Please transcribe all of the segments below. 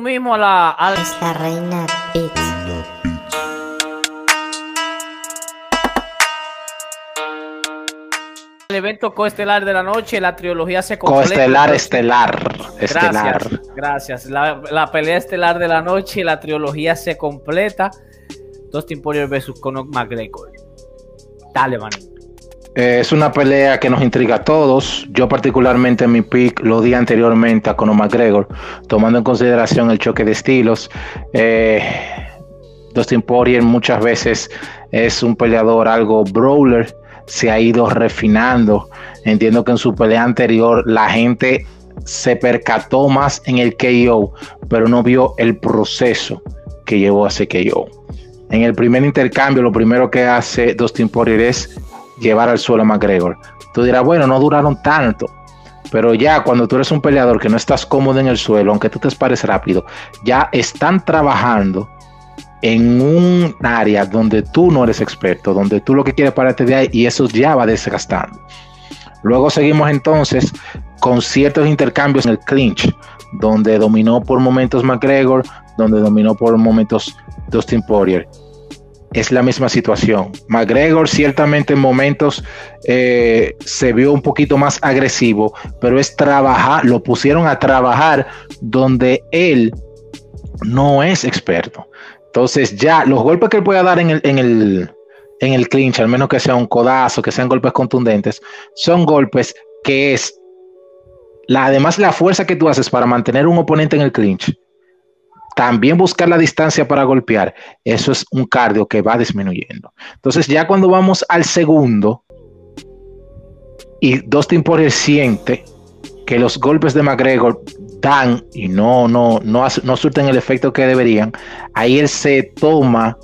mismo a la, a la- Es la reina Beats. al evento coestelar de la noche, la trilogía se completa. Coestelar, estelar. Estelar. Gracias, gracias. La, la pelea estelar de la noche, la trilogía se completa. Dustin Poirier versus Conor McGregor. Dale, man. Eh, es una pelea que nos intriga a todos. Yo particularmente en mi pick lo di anteriormente a Conor McGregor, tomando en consideración el choque de estilos. Eh, Dustin Poirier muchas veces es un peleador algo brawler, se ha ido refinando. Entiendo que en su pelea anterior la gente se percató más en el KO, pero no vio el proceso que llevó a ese KO. En el primer intercambio, lo primero que hace Dustin Poirier es llevar al suelo a McGregor. Tú dirás, bueno, no duraron tanto. Pero ya cuando tú eres un peleador que no estás cómodo en el suelo, aunque tú te pares rápido, ya están trabajando en un área donde tú no eres experto, donde tú lo que quieres pararte de ahí y eso ya va desgastando. Luego seguimos entonces con ciertos intercambios en el clinch, donde dominó por momentos McGregor, donde dominó por momentos Dustin Poirier es la misma situación. McGregor ciertamente en momentos eh, se vio un poquito más agresivo, pero es trabajar, lo pusieron a trabajar donde él no es experto. Entonces ya los golpes que él pueda dar en el, en el, en el clinch, al menos que sea un codazo, que sean golpes contundentes, son golpes que es, la, además la fuerza que tú haces para mantener un oponente en el clinch, también buscar la distancia para golpear, eso es un cardio que va disminuyendo. Entonces, ya cuando vamos al segundo y Dustin Poirier siente que los golpes de McGregor dan y no, no, no, no surten el efecto que deberían, ahí él se toma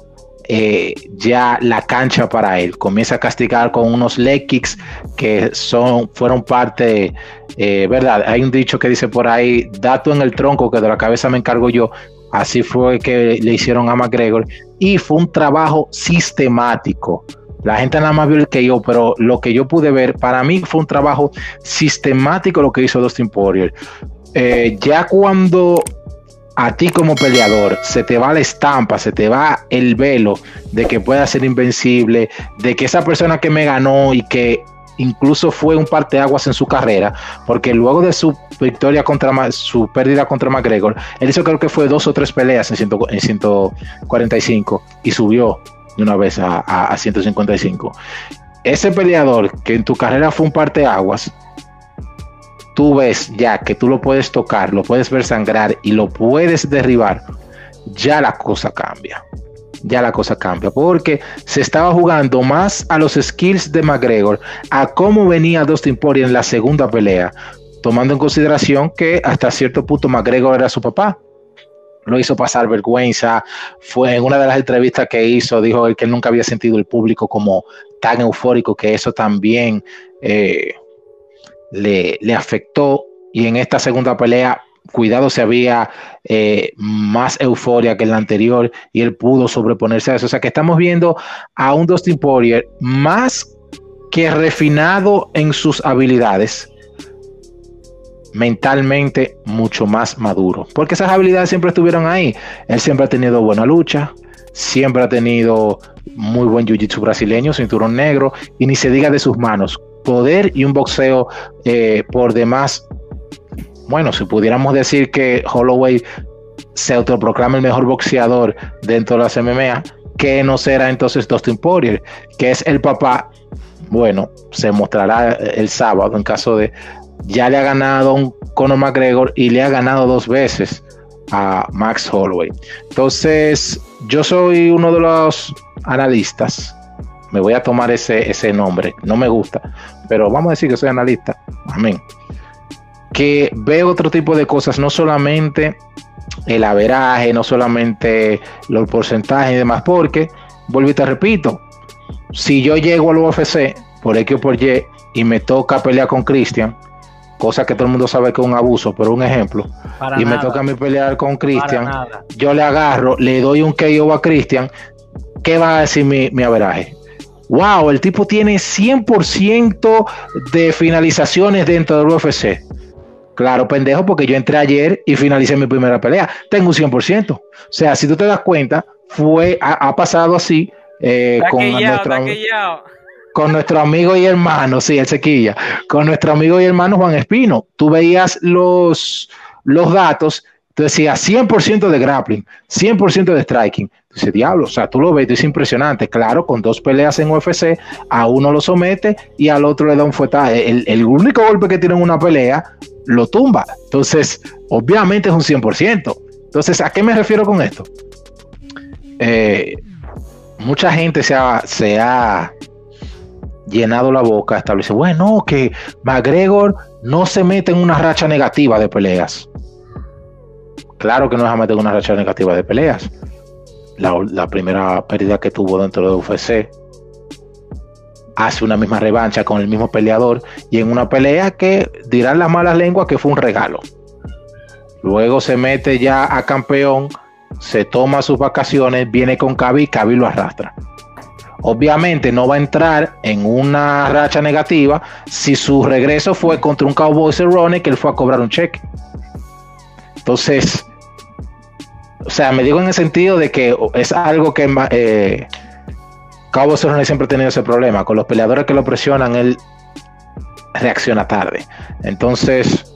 eh, ya la cancha para él. Comienza a castigar con unos leg kicks que son, fueron parte, eh, ¿verdad? Hay un dicho que dice por ahí, dato en el tronco que de la cabeza me encargo yo. Así fue que le hicieron a McGregor y fue un trabajo sistemático. La gente nada más vio el que yo, pero lo que yo pude ver, para mí fue un trabajo sistemático lo que hizo Dustin Poirier. Eh, ya cuando a ti como peleador se te va la estampa, se te va el velo de que pueda ser invencible, de que esa persona que me ganó y que incluso fue un parteaguas en su carrera, porque luego de su victoria contra su pérdida contra McGregor, él hizo creo que fue dos o tres peleas en, 100, en 145 y subió de una vez a, a, a 155. Ese peleador que en tu carrera fue un parteaguas, tú ves ya que tú lo puedes tocar, lo puedes ver sangrar y lo puedes derribar, ya la cosa cambia. Ya la cosa cambia porque se estaba jugando más a los skills de McGregor, a cómo venía Dustin Poirier en la segunda pelea, tomando en consideración que hasta cierto punto McGregor era su papá. Lo hizo pasar vergüenza. Fue en una de las entrevistas que hizo, dijo que él nunca había sentido el público como tan eufórico, que eso también eh, le, afectó y en esta segunda pelea, cuidado, se había eh, más euforia que en la anterior y él pudo sobreponerse a eso. O sea que estamos viendo a un Dustin Poirier más que refinado en sus habilidades, mentalmente mucho más maduro, porque esas habilidades siempre estuvieron ahí. Él siempre ha tenido buena lucha, siempre ha tenido muy buen jiu-jitsu brasileño, cinturón negro, y ni se diga de sus manos poder y un boxeo eh, por demás. Bueno, si pudiéramos decir que Holloway se autoproclama el mejor boxeador dentro de las MMA, que no será entonces Dustin Poirier, que es el papá. Bueno, se mostrará el sábado en caso de ya le ha ganado un Conor McGregor y le ha ganado dos veces a Max Holloway. Entonces, yo soy uno de los analistas me voy a tomar ese, ese nombre, no me gusta, pero vamos a decir que soy analista, amén. Que veo otro tipo de cosas, no solamente el averaje, no solamente los porcentajes y demás, porque, vuelvo y te repito, si yo llego al UFC por X o por Y y me toca pelear con Christian, cosa que todo el mundo sabe que es un abuso, pero un ejemplo, Para y nada. me toca a mí pelear con Christian, yo le agarro, le doy un KO a Christian, ¿qué va a decir mi, mi averaje? wow, el tipo tiene 100% de finalizaciones dentro del UFC. Claro, pendejo, porque yo entré ayer y finalicé mi primera pelea. Tengo un 100%. O sea, si tú te das cuenta, fue, ha, pasado así eh, con, nuestro, con nuestro amigo y hermano, sí, el sequilla, con nuestro amigo y hermano Juan Espino. Tú veías los, los datos, tú decías 100% de grappling, 100% de striking. Dice, diablo, o sea, tú lo ves, es impresionante. Claro, con dos peleas en UFC, a uno lo somete y al otro le da un fuetaje. El, el único golpe que tiene en una pelea lo tumba. Entonces, obviamente es un 100%. Entonces, ¿a qué me refiero con esto? Eh, mucha gente se ha, se ha llenado la boca, establece, bueno, que McGregor no se mete en una racha negativa de peleas. Claro que no se mete en una racha negativa de peleas. La, la primera pérdida que tuvo dentro de UFC hace una misma revancha con el mismo peleador y en una pelea que dirán las malas lenguas que fue un regalo. Luego se mete ya a campeón, se toma sus vacaciones, viene con Cabi y Cabi lo arrastra. Obviamente no va a entrar en una racha negativa si su regreso fue contra un Cowboy Cerrone que él fue a cobrar un cheque. Entonces, o sea, me digo en el sentido de que es algo que eh, Cabo Cerrone siempre ha tenido ese problema. Con los peleadores que lo presionan, él reacciona tarde. Entonces,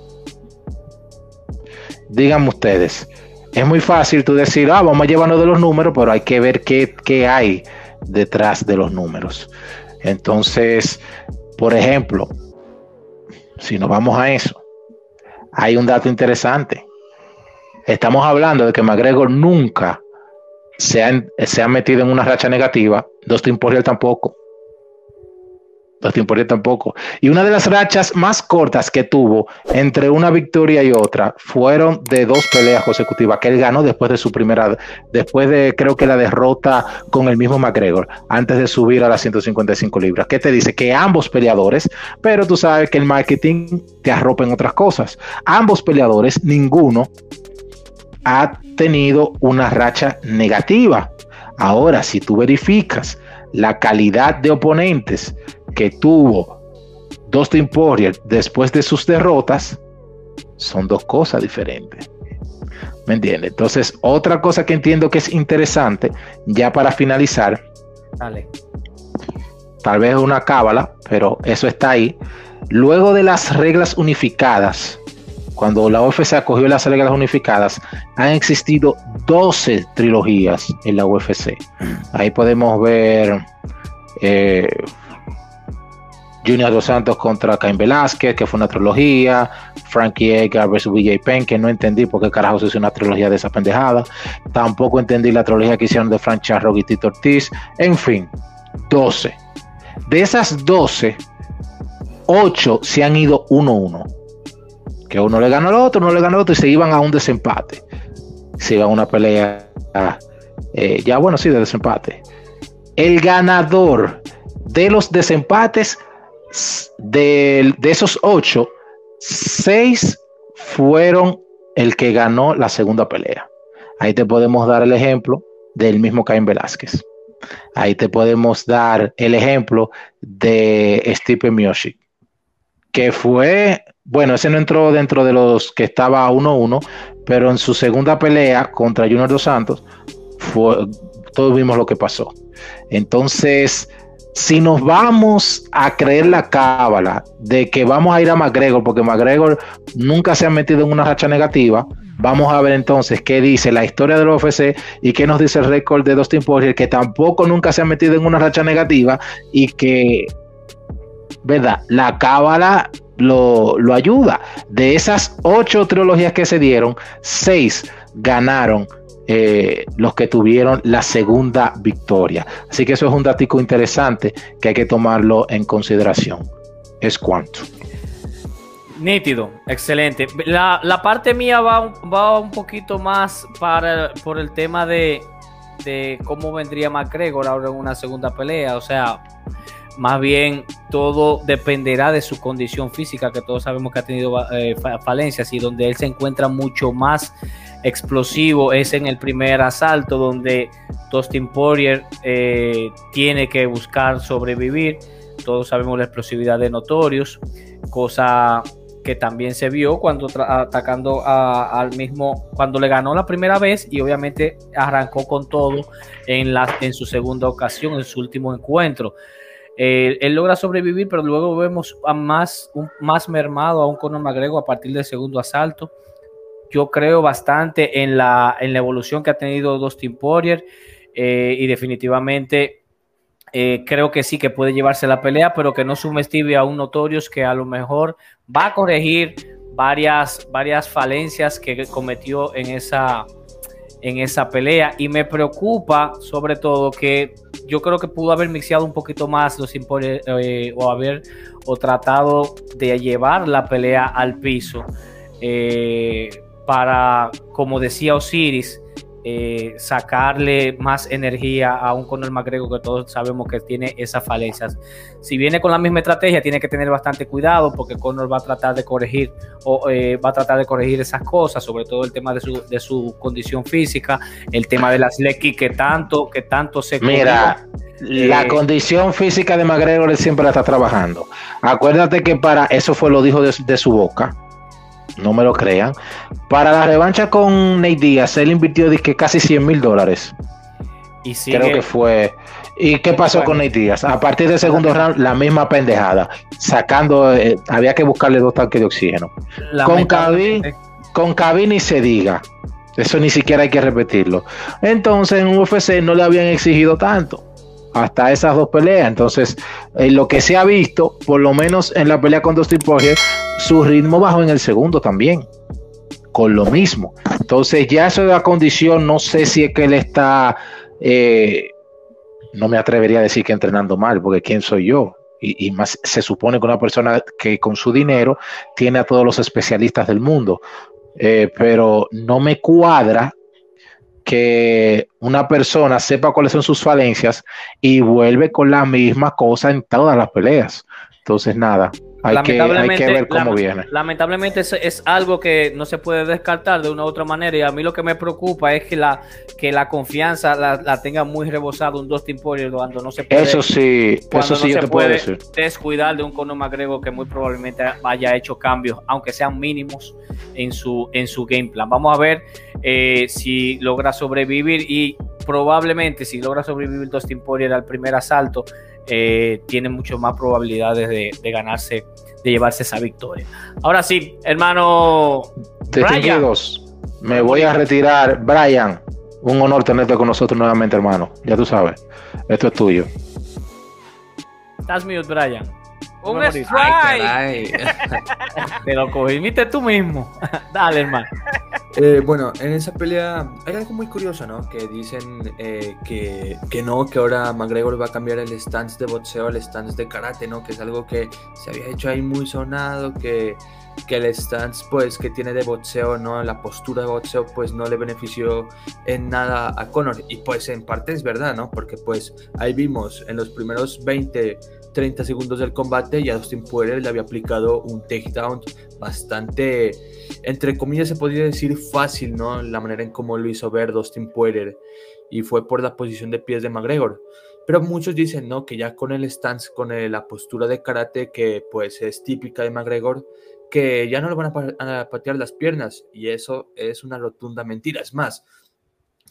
díganme ustedes, es muy fácil tú decir, ah, vamos a llevarnos de los números, pero hay que ver qué, qué hay detrás de los números. Entonces, por ejemplo, si nos vamos a eso, hay un dato interesante. Estamos hablando de que McGregor nunca se han, metido en una racha negativa, Dustin Poirier tampoco. Dustin Poirier tampoco. Y una de las rachas más cortas que tuvo entre una victoria y otra fueron de dos peleas consecutivas que él ganó después de su primera, después de creo que la derrota con el mismo McGregor, antes de subir a las 155 libras. ¿Qué te dice? Que ambos peleadores, pero tú sabes que el marketing te arropa en otras cosas. Ambos peleadores, ninguno ha tenido una racha negativa. Ahora, si tú verificas la calidad de oponentes que tuvo Dustin Poirier después de sus derrotas, son dos cosas diferentes. ¿Me entiendes? Entonces, otra cosa que entiendo que es interesante, ya para finalizar, tal vez una cábala, pero eso está ahí. Luego de las reglas unificadas, cuando la UFC acogió las reglas unificadas, han existido 12 trilogías en la UFC. Ahí podemos ver eh, Junior Dos Santos contra Cain Velázquez, que fue una trilogía, Frankie Edgar versus BJ Penn, que no entendí por qué carajo se hizo una trilogía de esa pendejada. Tampoco entendí la trilogía que hicieron de Frank Charro y Tito Ortiz. En fin, 12. De esas 12, 8 se han ido 1-1 que uno le gana al otro, uno le gana al otro y se iban a un desempate. Se iban a una pelea, eh, ya bueno, sí, de desempate. El ganador de los desempates, de, de esos ocho, seis fueron el que ganó la segunda pelea. Ahí te podemos dar el ejemplo del mismo Caín Velázquez. Ahí te podemos dar el ejemplo de Stipe Miyoshi, que fue bueno, ese no entró dentro de los que estaba 1-1, pero en su segunda pelea contra Junior Dos Santos, fue, todos vimos lo que pasó. Entonces, si nos vamos a creer la cábala de que vamos a ir a McGregor, porque McGregor nunca se ha metido en una racha negativa, vamos a ver entonces qué dice la historia del UFC y qué nos dice el récord de Dustin Poirier, que tampoco nunca se ha metido en una racha negativa y que, ¿verdad? La cábala lo, ayuda. De esas ocho trilogías que se dieron, seis ganaron eh, los que tuvieron la segunda victoria. Así que eso es un dato interesante que hay que tomarlo en consideración. Es cuanto. Nítido, excelente. La, parte mía va, va, un poquito más para, por el tema de, de cómo vendría McGregor ahora en una segunda pelea. O sea, más bien todo dependerá de su condición física, que todos sabemos que ha tenido eh, falencias y donde él se encuentra mucho más explosivo es en el primer asalto, donde Dustin Poirier eh, tiene que buscar sobrevivir. Todos sabemos la explosividad de Notorious, cosa que también se vio cuando atacando al mismo, cuando le ganó la primera vez y obviamente arrancó con todo en, la, en su segunda ocasión, en su último encuentro. Eh, él logra sobrevivir, pero luego vemos a más, más mermado a un Conor McGregor a partir del segundo asalto. Yo creo bastante en la, evolución que ha tenido Dustin Poirier eh, y definitivamente eh, creo que sí que puede llevarse la pelea, pero que no subestime a un Notorious que a lo mejor va a corregir varias, varias falencias que cometió en esa, en esa pelea. Y me preocupa sobre todo que yo creo que pudo haber mixeado un poquito más los eh, o haber o tratado de llevar la pelea al piso. Eh, para, como decía Osiris, eh, sacarle más energía a un Conor McGregor que todos sabemos que tiene esas falencias. Si viene con la misma estrategia, tiene que tener bastante cuidado porque Conor va a tratar de corregir o eh, va a tratar de corregir esas cosas, sobre todo el tema de su, de su condición física, el tema de las lecky que tanto, que tanto se Mira, la eh, condición física de McGregor siempre la está trabajando. Acuérdate que para eso fue lo dijo de, de su boca no me lo crean. Para la revancha con Nate Díaz, él invirtió que casi 100 mil dólares. Y Creo que fue. ¿Y qué pasó con Nate Díaz? A partir del segundo round, la misma pendejada. Sacando, eh, había que buscarle dos tanques de oxígeno. Con Khabib, con ni se diga. Eso ni siquiera hay que repetirlo. Entonces en UFC no le habían exigido tanto hasta esas dos peleas. Entonces, en lo que se ha visto, por lo menos en la pelea con Dustin Poirier, su ritmo bajó en el segundo también, con lo mismo. Entonces, ya eso de la condición, no sé si es que él está, eh, no me atrevería a decir que entrenando mal, porque quién soy yo. Y, más se supone que una persona que con su dinero tiene a todos los especialistas del mundo. Eh, pero no me cuadra que una persona sepa cuáles son sus falencias y vuelve con la misma cosa en todas las peleas. Entonces, nada, hay, que, ver cómo viene. Lamentablemente es, algo que no se puede descartar de una u otra manera y a mí lo que me preocupa es que la, que la confianza la, tenga muy rebosada un Dustin Poirier cuando no se puede. Eso sí, eso sí yo te puedo decir. Descuidar de un Conor McGregor que muy probablemente haya hecho cambios, aunque sean mínimos en su, en su game plan. Vamos a ver eh, si logra sobrevivir y probablemente si logra sobrevivir Dustin Poirier al primer asalto eh, tiene mucho más probabilidades de, ganarse, de llevarse esa victoria. Ahora sí, hermano. Distinguidos, me voy a retirar. Brian, un honor tenerte con nosotros nuevamente, hermano. Ya tú sabes, esto es tuyo. Estás mute, Brian. Un strike. Te lo cogiste tú mismo. Dale, hermano. Eh, bueno, en esa pelea hay algo muy curioso, ¿no? Que dicen eh, que, que, no, que ahora McGregor va a cambiar el stance de boxeo al stance de karate, ¿no? Que es algo que se había hecho ahí muy sonado, que, que el stance pues que tiene de boxeo, ¿no? La postura de boxeo pues no le benefició en nada a Conor. Y pues en parte es verdad, ¿no? Porque pues ahí vimos en los primeros 20 30 segundos del combate y a Dustin Poirier le había aplicado un takedown bastante, entre comillas se podría decir fácil, ¿no? La manera en cómo lo hizo ver Dustin Poirier y fue por la posición de pies de McGregor. Pero muchos dicen, ¿no? Que ya con el stance, con la postura de karate que pues es típica de McGregor, que ya no le van a, a patear las piernas y eso es una rotunda mentira. Es más,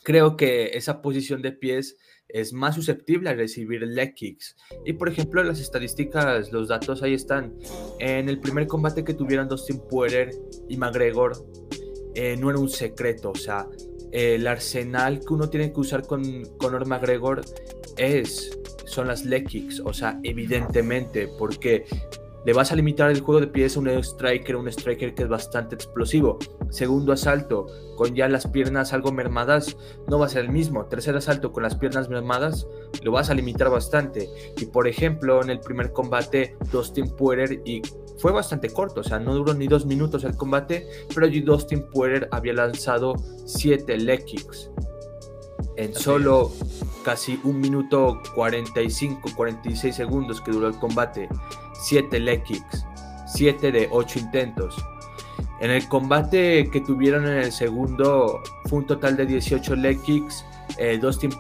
creo que esa posición de pies es más susceptible a recibir leg kicks. Y por ejemplo, las estadísticas, los datos ahí están. En el primer combate que tuvieron Dustin Poirier y McGregor, eh, no era un secreto. O sea, el arsenal que uno tiene que usar con Conor McGregor es, son las leg kicks. O sea, evidentemente, porque le vas a limitar el juego de pies a un striker, un striker que es bastante explosivo. Segundo asalto, con ya las piernas algo mermadas, no va a ser el mismo. Tercer asalto, con las piernas mermadas, lo vas a limitar bastante. Y por ejemplo, en el primer combate, Dustin Poirier y fue bastante corto, o sea, no duró ni dos minutos el combate, pero Dustin Poirier había lanzado siete leg kicks en solo casi un minuto 45, 46 segundos que duró el combate. 7 leg kicks, 7 de 8 intentos. En el combate que tuvieron en el segundo fue un total de 18 leg kicks. Eh, Dustin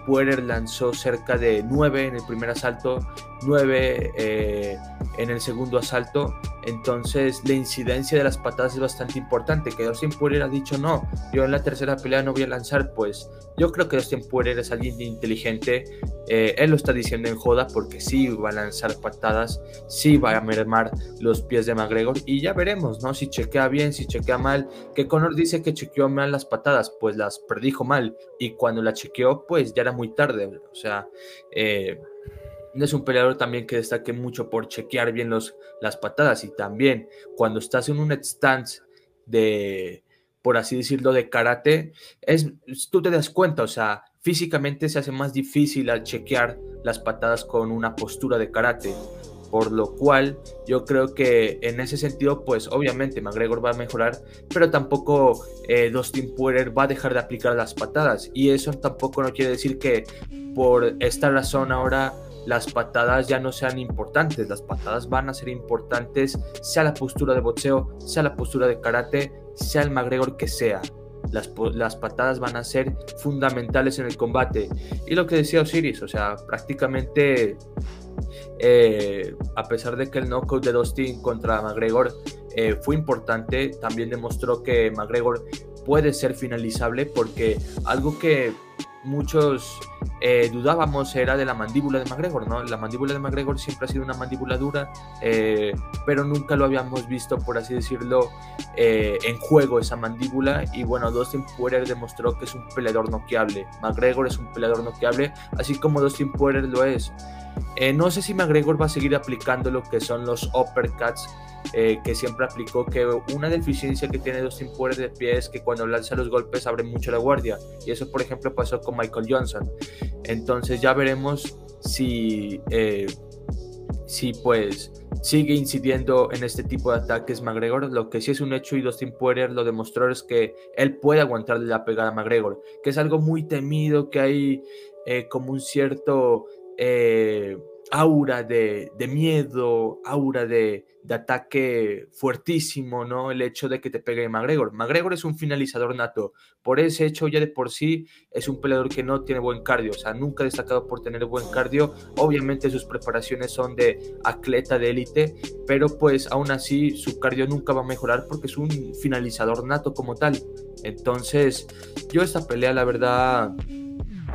lanzó cerca de 9 en el primer asalto, 9 eh, en el segundo asalto Entonces, la incidencia de las patadas es bastante importante. Que Dustin Poirier ha dicho no, yo en la tercera pelea no voy a lanzar, pues yo creo que Dustin Poirier es alguien inteligente. Eh, él lo está diciendo en joda porque sí va a lanzar patadas, sí va a mermar los pies de McGregor y ya veremos, ¿no? Si chequea bien, si chequea mal. Que Conor dice que chequeó mal las patadas, pues las predijo mal y cuando la chequeó, pues ya era muy tarde. O sea, eh, es un peleador también que destaque mucho por chequear bien los, las patadas y también cuando estás en un stance de, por así decirlo, de karate, es, tú te das cuenta, o sea, físicamente se hace más difícil al chequear las patadas con una postura de karate. Por lo cual yo creo que en ese sentido, pues obviamente McGregor va a mejorar, pero tampoco eh, Dustin Poirier va a dejar de aplicar las patadas. Y eso tampoco no quiere decir que por esta razón ahora las patadas ya no sean importantes, las patadas van a ser importantes, sea la postura de boxeo, sea la postura de karate, sea el McGregor que sea. Las, las, patadas van a ser fundamentales en el combate. Y lo que decía Osiris, o sea, prácticamente, eh, a pesar de que el knockout de Dustin contra McGregor eh, fue importante, también demostró que McGregor puede ser finalizable porque algo que muchos eh, dudábamos era de la mandíbula de McGregor, ¿no? La mandíbula de McGregor siempre ha sido una mandíbula dura, eh, pero nunca lo habíamos visto, por así decirlo, eh, en juego esa mandíbula. Y bueno, Dustin Poirier demostró que es un peleador noqueable. McGregor es un peleador noqueable, así como Dustin Poirier lo es. no sé si McGregor va a seguir aplicando lo que son los uppercuts eh, que siempre aplicó que una deficiencia que tiene Dustin Poirier de pie es que cuando lanza los golpes abre mucho la guardia y eso por ejemplo pasó con Michael Johnson entonces ya veremos si eh, si pues sigue incidiendo en este tipo de ataques McGregor. Lo que sí es un hecho y Dustin Poirier lo demostró es que él puede aguantarle la pegada a McGregor, que es algo muy temido, que hay eh, como un cierto aura de, miedo, aura de, ataque fuertísimo, ¿no? El hecho de que te pegue McGregor. McGregor es un finalizador nato. Por ese hecho, ya de por sí, es un peleador que no tiene buen cardio. O sea, nunca ha destacado por tener buen cardio. Obviamente sus preparaciones son de atleta de élite, pero pues aún así su cardio nunca va a mejorar porque es un finalizador nato como tal. Entonces, yo esta pelea, la verdad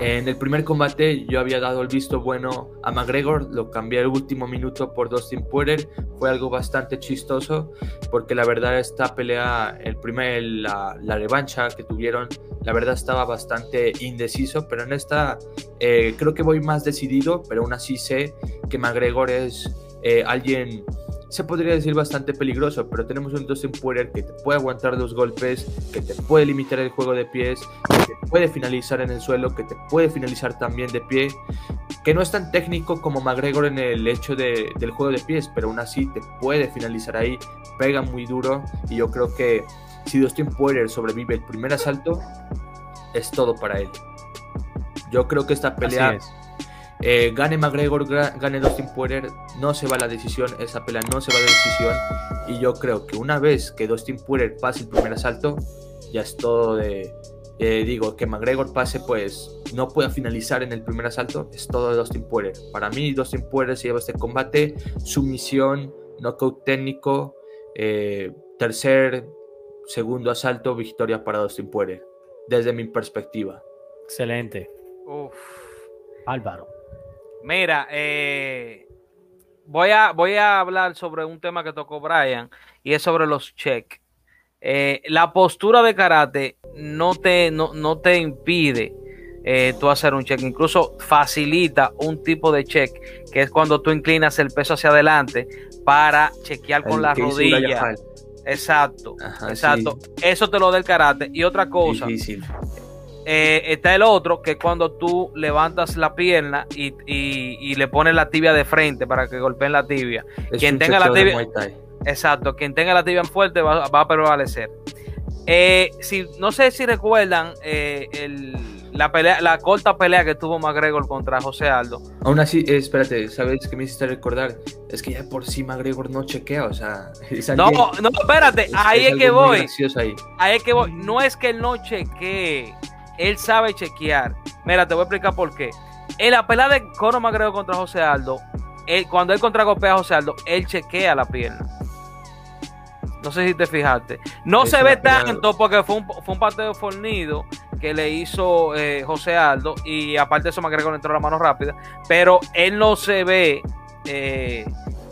en el primer combate yo había dado el visto bueno a McGregor, lo cambié el último minuto por Dustin Poirier, fue algo bastante chistoso porque la verdad esta pelea, el primer, la, revancha que tuvieron, la verdad estaba bastante indeciso, pero en esta eh, creo que voy más decidido, pero aún así sé que McGregor es eh, alguien se podría decir bastante peligroso, pero tenemos un Dustin Poirier que te puede aguantar dos golpes, que te puede limitar el juego de pies, que te puede finalizar en el suelo, que te puede finalizar también de pie, que no es tan técnico como McGregor en el hecho de, del juego de pies, pero aún así te puede finalizar ahí, pega muy duro y yo creo que si Dustin Poirier sobrevive el primer asalto, es todo para él. Yo creo que esta pelea eh, gane McGregor, gane Dustin Poirier, no se va la decisión, esa pelea no se va la decisión. Y yo creo que una vez que Dustin Poirier pase el primer asalto, ya es todo de. Eh, digo, que McGregor pase, pues no pueda finalizar en el primer asalto, es todo de Dustin Poirier. Para mí, Dustin Poirier se lleva este combate, sumisión, knockout técnico, eh, tercer, segundo asalto, victoria para Dustin Poirier, desde mi perspectiva. Excelente. Uf. Álvaro. Mira, eh, voy, a, voy a hablar sobre un tema que tocó Brian y es sobre los check. Eh, la postura de karate no te, no, te impide eh, tú hacer un check, incluso facilita un tipo de check, que es cuando tú inclinas el peso hacia adelante para chequear con la rodilla. Exacto, exacto. Eso te lo da el karate. Y otra cosa, Difícil. Eh, está el otro, que es cuando tú levantas la pierna y, le pones la tibia de frente para que golpeen la tibia. quien tenga la tibia. Exacto, quien tenga la tibia fuerte va, a prevalecer. Eh, si, no sé si recuerdan eh, la, pelea, la corta pelea que tuvo McGregor contra José Aldo. Aún así, espérate, ¿sabes qué me hiciste recordar? Es que ya por sí McGregor no chequea, o sea. no, no, espérate, ahí es, que voy. Ahí. ahí es que voy. No es que él no chequee él sabe chequear. Mira, te voy a explicar por qué. En la pelea de Conor McGregor contra José Aldo, cuando él contragolpea a José Aldo, él chequea la pierna. No sé si te fijaste. No Esa se ve tanto porque fue un, fue un pateo fornido que le hizo eh, José Aldo y aparte de eso McGregor entró la mano rápida, pero él no se ve eh,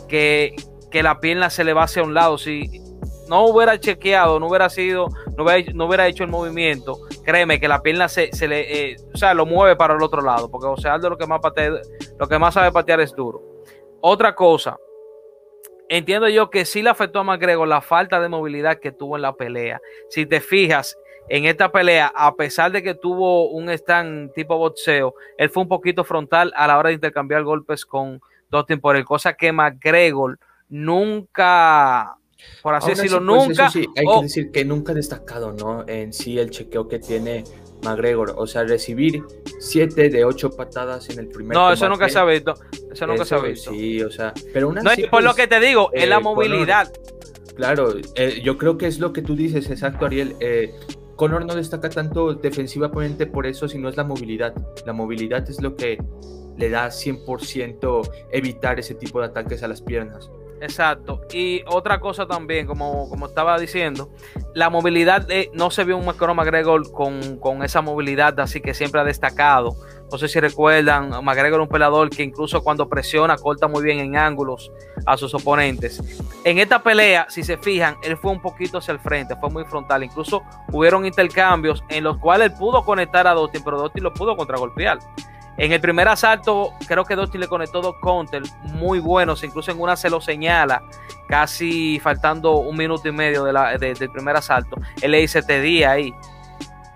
que, que la pierna se le va hacia un lado. Si no hubiera chequeado, no hubiera sido, no hubiera, no hubiera hecho el movimiento, créeme que la pierna se, se le, eh, o sea, lo mueve para el otro lado, porque José Aldo lo que más patea, lo que más sabe patear es duro. Otra cosa, entiendo yo que sí le afectó a McGregor la falta de movilidad que tuvo en la pelea. Si te fijas, en esta pelea, a pesar de que tuvo un stand tipo boxeo, él fue un poquito frontal a la hora de intercambiar golpes con Dustin Poirier, cosa que McGregor nunca, por así decirlo, así, pues, nunca. sí, hay oh, que decir que nunca ha destacado, ¿no? En sí el chequeo que tiene McGregor. O sea, recibir 7 de 8 patadas en el primer no, eso nunca se ha visto. Eso nunca se ha visto. Sí, o sea, pero aún No, y por lo pues, que te digo, es la eh, Conor- movilidad. Claro, eh, yo creo que es lo que tú dices, exacto, Ariel. Eh, Conor no destaca tanto defensivamente por eso, sino es la movilidad. La movilidad es lo que le da 100% evitar ese tipo de ataques a las piernas. Exacto. Y otra cosa también, como, como estaba diciendo, la movilidad de- no se vio un Conor McGregor con, con esa movilidad así que siempre ha destacado. No sé si recuerdan, McGregor un pelador que incluso cuando presiona corta muy bien en ángulos a sus oponentes. En esta pelea, si se fijan, él fue un poquito hacia el frente, fue muy frontal. Incluso hubieron intercambios en los cuales él pudo conectar a Dustin, pero Dustin lo pudo contragolpear. En el primer asalto, creo que Dustin le conectó dos counters muy buenos, incluso en una se lo señala, casi faltando un minuto y medio del primer asalto. Él le dice te di ahí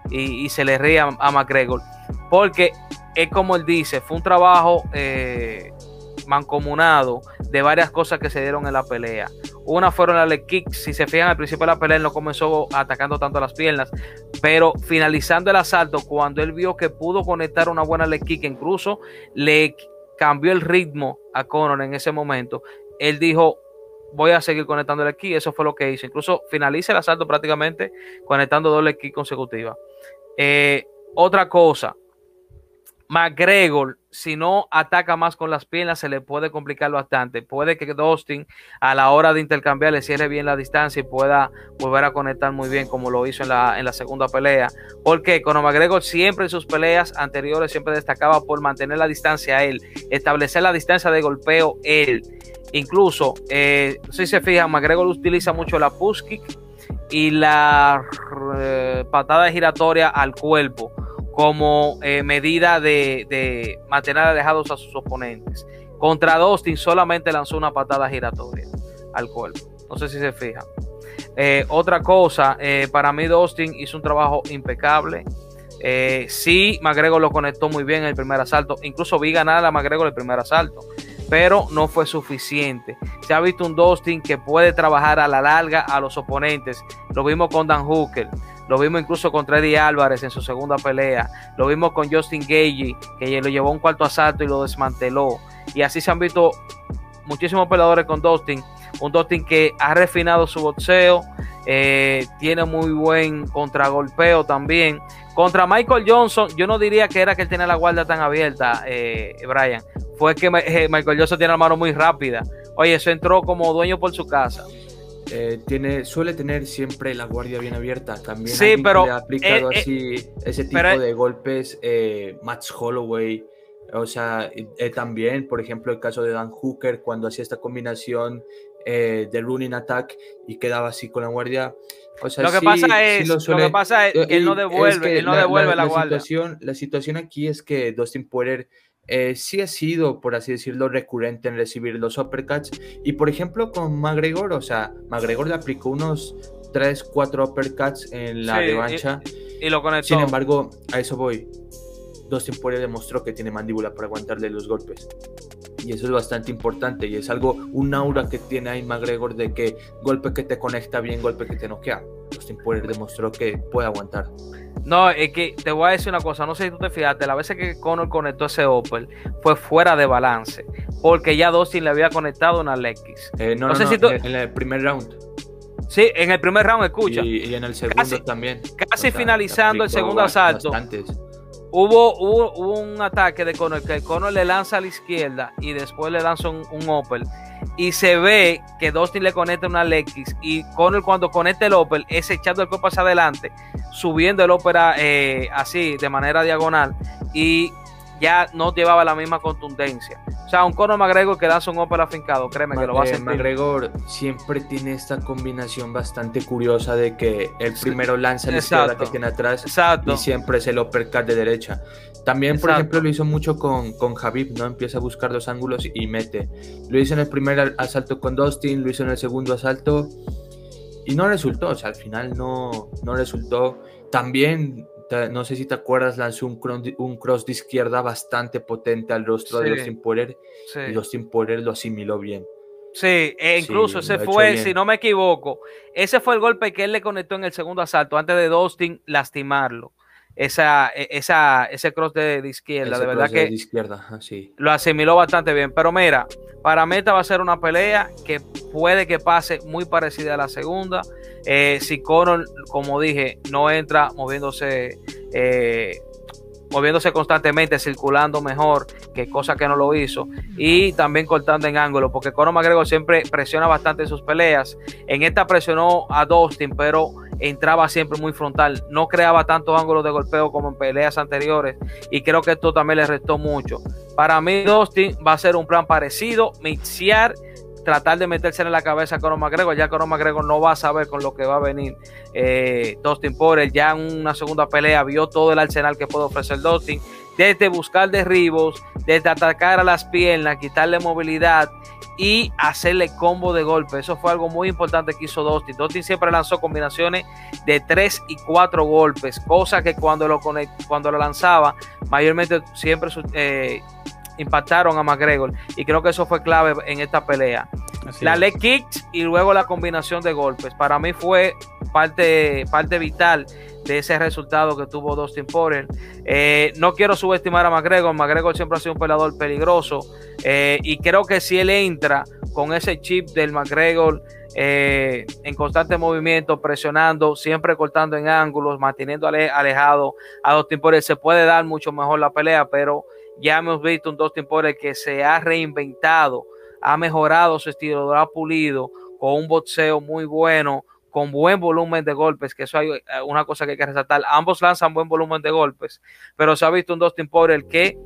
y, y se le ríe a, a McGregor, porque es como él dice, fue un trabajo eh, mancomunado de varias cosas que se dieron en la pelea. Una fueron las leg kicks, si se fijan al principio de la pelea no comenzó atacando tanto las piernas, pero finalizando el asalto, cuando él vio que pudo conectar una buena leg kick, incluso le cambió el ritmo a Conor en ese momento, él dijo, voy a seguir conectando el kick, eso fue lo que hizo. Incluso finaliza el asalto prácticamente conectando dos leg kicks consecutivas. Eh, otra cosa, McGregor, si no ataca más con las piernas, se le puede complicar bastante. Puede que Dustin, a la hora de intercambiar, le cierre bien la distancia y pueda volver a conectar muy bien, como lo hizo en la, en la segunda pelea. Porque Conor McGregor siempre en sus peleas anteriores siempre destacaba por mantener la distancia a él, establecer la distancia de golpeo él. Incluso, eh, si se fijan, McGregor utiliza mucho la push kick y la eh, patada giratoria al cuerpo como eh, medida de, de mantener alejados a sus oponentes. Contra Dustin solamente lanzó una patada giratoria al cuerpo. No sé si se fijan. Eh, otra cosa, eh, para mí Dustin hizo un trabajo impecable. Sí, McGregor lo conectó muy bien en el primer asalto. Incluso vi ganar a McGregor el primer asalto. Pero no fue suficiente. Se ha visto un Dustin que puede trabajar a la larga a los oponentes. Lo vimos con Dan Hooker. Lo vimos incluso con Eddie Álvarez en su segunda pelea. Lo vimos con Justin Gagey, que lo llevó un cuarto asalto y lo desmanteló. Y así se han visto muchísimos peleadores con Dustin. Un Dustin que ha refinado su boxeo. eh, tiene muy buen contragolpeo también. Contra Michael Johnson, yo no diría que era que él tenía la guardia tan abierta, eh, Brian. Fue que Michael Johnson tiene la mano muy rápida. Oye, eso entró como dueño por su casa. Eh, tiene, suele tener siempre la guardia bien abierta. También Sí, pero, le ha aplicado eh, eh, así ese tipo pero, eh, de golpes, eh, Max Holloway. O sea, eh, también, por ejemplo, el caso de Dan Hooker, cuando hacía esta combinación eh, de running attack y quedaba así con la guardia. O sea, lo que sí- pasa sí es, lo, suele- que pasa es Eh, que él no devuelve, es que él no devuelve la, guardia. Situación, la situación aquí es que Dustin Poirier eh, sí ha sido, por así decirlo, recurrente en recibir los uppercuts. Y por ejemplo, con McGregor, o sea, McGregor le aplicó unos 3, 4 uppercuts en la Sí, y- revancha. Y lo conectó. Sin embargo, a eso voy. Dustin Poirier demostró que tiene mandíbula para aguantarle los golpes. Y eso es bastante importante. Y es algo, un aura que tiene ahí McGregor de que golpe que te conecta bien, golpe que te noquea. Dustin Poirier demostró que puede aguantar. No, es que te voy a decir una cosa, no sé si tú te fijaste, la vez que Conor conectó ese Opel fue fuera de balance, porque ya Dustin le había conectado una Lexus. Eh, no, No no, sé no, si tú- en el primer round. Sí, en el primer round, escucha, Y, y en el segundo Casi- también. casi O sea, finalizando el segundo asalto. bastantes. Hubo, un ataque de Conor que Conor le lanza a la izquierda y después le lanza un, un Opel. Y se ve que Dustin le conecta una Lexus y Conor cuando conecta el Opel es echando el cuerpo hacia adelante, subiendo el ópera eh, así de manera diagonal y ya no llevaba la misma contundencia. O sea, un Conor McGregor que lanza un ópera afincado, créeme que lo va a hacer. McGregor siempre tiene esta combinación bastante curiosa de que el primero lanza la izquierda que tiene atrás y siempre es el uppercut de derecha. También, por ejemplo, lo hizo mucho con, con Javib, ¿no? Empieza a buscar los ángulos y mete. Lo hizo en el primer asalto con Dustin, lo hizo en el segundo asalto y no resultó, o sea, al final no, no resultó. También no sé si te acuerdas, lanzó un, un cross de izquierda bastante potente al rostro de Austin Poirier y Austin Poirier lo asimiló bien. Sí, e incluso ese fue, si no me equivoco, ese fue el golpe que él le conectó en el segundo asalto antes de Dustin lastimarlo. Esa, e, esa, ese cross de, izquierda, de verdad que izquierda, lo asimiló bastante bien. Pero mira, para Meta va a ser una pelea que puede que pase muy parecida a la segunda. Eh, si Conor, como dije, no entra moviéndose, eh, moviéndose constantemente, circulando mejor, que cosa que no lo hizo, y también cortando en ángulo, porque Conor McGregor siempre presiona bastante en sus peleas. En esta presionó a Dustin, pero entraba siempre muy frontal, no creaba tantos ángulos de golpeo como en peleas anteriores, y creo que esto también le restó mucho. Para mí, Dustin va a ser un plan parecido, mixear tratar de meterse en la cabeza a Conor McGregor. Ya Conor McGregor no va a saber con lo que va a venir eh, Dustin Poirier. Ya en una segunda pelea vio todo el arsenal que puede ofrecer Dustin. Desde buscar derribos, desde atacar a las piernas, quitarle movilidad y hacerle combo de golpe. Eso fue algo muy importante que hizo Dustin. Dustin siempre lanzó combinaciones de 3 y 4 golpes, cosa que cuando lo, cuando lo lanzaba, mayormente siempre eh, impactaron a McGregor y creo que eso fue clave en esta pelea. la leg kicks y luego la combinación de golpes. Para mí fue parte, parte vital de ese resultado que tuvo Dustin Poirier. Eh, no quiero subestimar a McGregor. McGregor siempre ha sido un peleador peligroso eh, y creo que si él entra con ese chip del McGregor eh, en constante movimiento, presionando, siempre cortando en ángulos, manteniendo alejado a Dustin Poirier, se puede dar mucho mejor la pelea, pero ya hemos visto un Dustin Poirier que se ha reinventado, ha mejorado su estilo, lo ha pulido con un boxeo muy bueno, con buen volumen de golpes, que eso hay eh, una cosa que hay que resaltar. Ambos lanzan buen volumen de golpes, pero se ha visto un Dustin Poirier que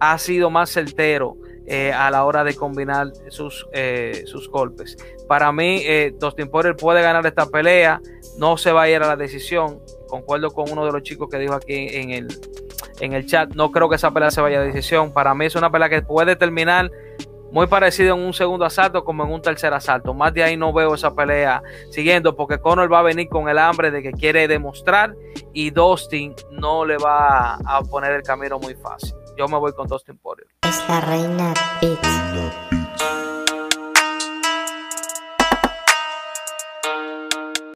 ha sido más certero eh, a la hora de combinar sus, eh, sus golpes. Para mí, Dustin Poirier puede ganar esta pelea, no se va a ir a la decisión. Concuerdo con uno de los chicos que dijo aquí en el, en el chat. No creo que esa pelea se vaya a decisión. Para mí es una pelea que puede terminar muy parecido en un segundo asalto como en un tercer asalto. Más de ahí no veo esa pelea siguiendo porque Conor va a venir con el hambre de que quiere demostrar y Dustin no le va a poner el camino muy fácil. Yo me voy con Dustin Poirier. Es la reina.